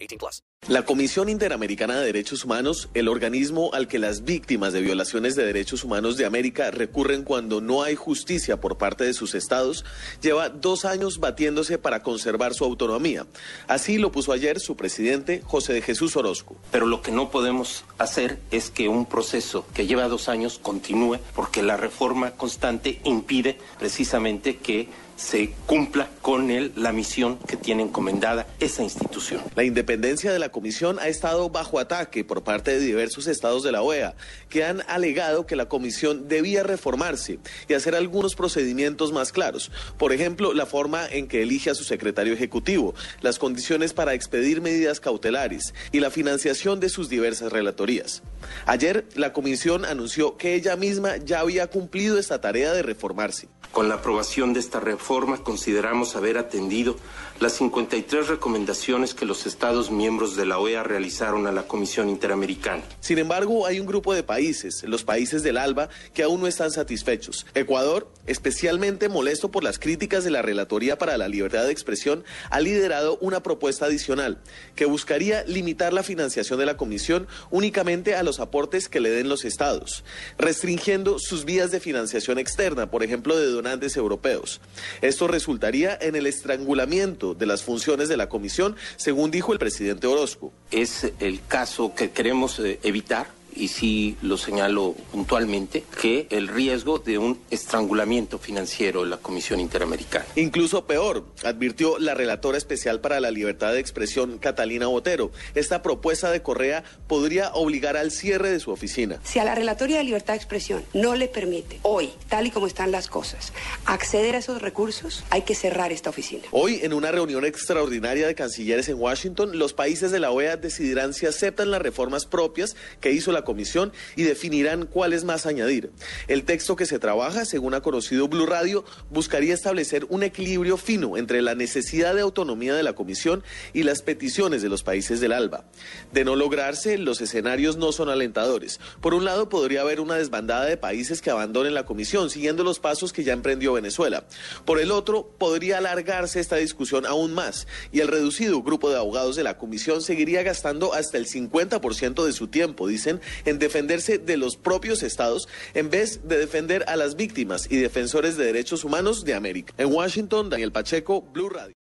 18 plus. La Comisión Interamericana de Derechos Humanos, el organismo al que las víctimas de violaciones de derechos humanos de América recurren cuando no hay justicia por parte de sus estados, lleva dos años batiéndose para conservar su autonomía. Así lo puso ayer su presidente, José de Jesús Orozco. Pero lo que no podemos hacer es que un proceso que lleva dos años continúe porque la reforma constante impide precisamente que se cumpla con él la misión que tiene encomendada esa institución. La independencia de la comisión ha estado bajo ataque por parte de diversos estados de la OEA, que han alegado que la comisión debía reformarse y hacer algunos procedimientos más claros. Por ejemplo, la forma en que elige a su secretario ejecutivo, las condiciones para expedir medidas cautelares y la financiación de sus diversas relatorías. Ayer, la comisión anunció que ella misma ya había cumplido esta tarea de reformarse. Con la aprobación de esta reforma consideramos haber atendido las 53 recomendaciones que los Estados miembros de la OEA realizaron a la Comisión Interamericana. Sin embargo, hay un grupo de países, los países del ALBA, que aún no están satisfechos. Ecuador, especialmente molesto por las críticas de la Relatoría para la Libertad de Expresión, ha liderado una propuesta adicional que buscaría limitar la financiación de la Comisión únicamente a los aportes que le den los estados, restringiendo sus vías de financiación externa, por ejemplo, de donantes europeos. Esto resultaría en el estrangulamiento de las funciones de la comisión, según dijo el presidente Orozco. Es el caso que queremos eh, evitar y sí lo señalo puntualmente, que el riesgo de un estrangulamiento financiero de la Comisión Interamericana. Incluso peor, advirtió la relatora especial para la libertad de expresión, Catalina Botero. Esta propuesta de Correa podría obligar al cierre de su oficina. Si a la relatoría de libertad de expresión no le permite hoy, tal y como están las cosas, acceder a esos recursos, hay que cerrar esta oficina. Hoy, en una reunión extraordinaria de cancilleres en Washington, los países de la OEA decidirán si aceptan las reformas propias que hizo la comisión y definirán cuáles más añadir. El texto que se trabaja, según ha conocido Blue Radio, buscaría establecer un equilibrio fino entre la necesidad de autonomía de la comisión y las peticiones de los países del ALBA. De no lograrse, los escenarios no son alentadores. Por un lado, podría haber una desbandada de países que abandonen la comisión, siguiendo los pasos que ya emprendió Venezuela. Por el otro, podría alargarse esta discusión aún más y el reducido grupo de abogados de la comisión seguiría gastando hasta el 50% de su tiempo, dicen, en defenderse de los propios estados en vez de defender a las víctimas y defensores de derechos humanos de América. En Washington, Daniel Pacheco, Blue Radio.